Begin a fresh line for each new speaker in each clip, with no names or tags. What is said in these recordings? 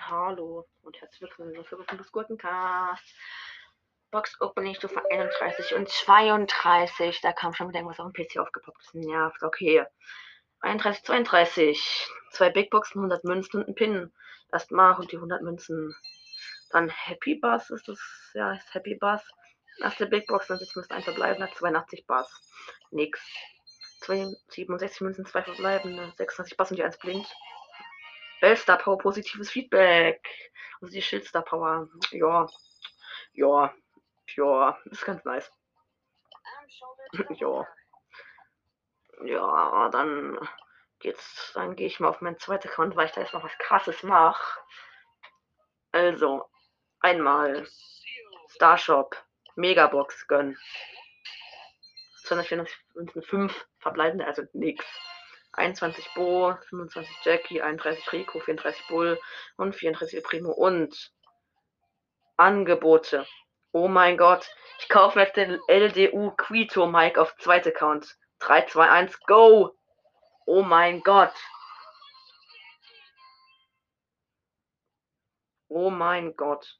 Hallo und herzlich willkommen zur Folge des Gurkencast. Box Opening Stufe 31 und 32. Da kam schon wieder irgendwas auf dem PC aufgepoppt. Das nervt. Okay. 31, 32. Zwei Big Boxen, 100 Münzen und ein Pin. Erstmal und die 100 Münzen. Dann Happy Buzz ist das. Ja, ist Happy Buzz. Erste Big Box, 90 müsste ein verbleibender, 82 Buzz. Nix. 67 Münzen, 2 verbleibende, 26 Buzz und die 1 blinkt. Bellstar Power, positives Feedback. Also die Schildstar Power. Ja. Ja. Ja. Ist ganz nice. ja. Ja, dann geht's. Dann gehe ich mal auf meinen zweiten Account, weil ich da jetzt noch was krasses mache. Also, einmal Starshop, Megabox gönnen. 294 5 verbleibende, also nix. 21 Bo, 25 Jackie, 31 Rico, 34 Bull und 34 Primo und Angebote. Oh mein Gott, ich kaufe jetzt den LDU Quito Mike auf zweite Account. 3, 2, 1, go! Oh mein Gott. Oh mein Gott.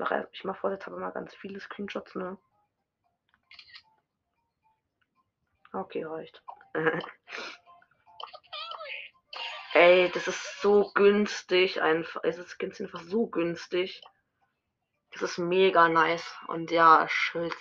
Mache ich mache vorsichtshalber mal ganz viele Screenshots, ne? Okay, reicht. Ey, das ist so günstig einfach. Es ist einfach so günstig. Das ist mega nice. Und ja, Schulz.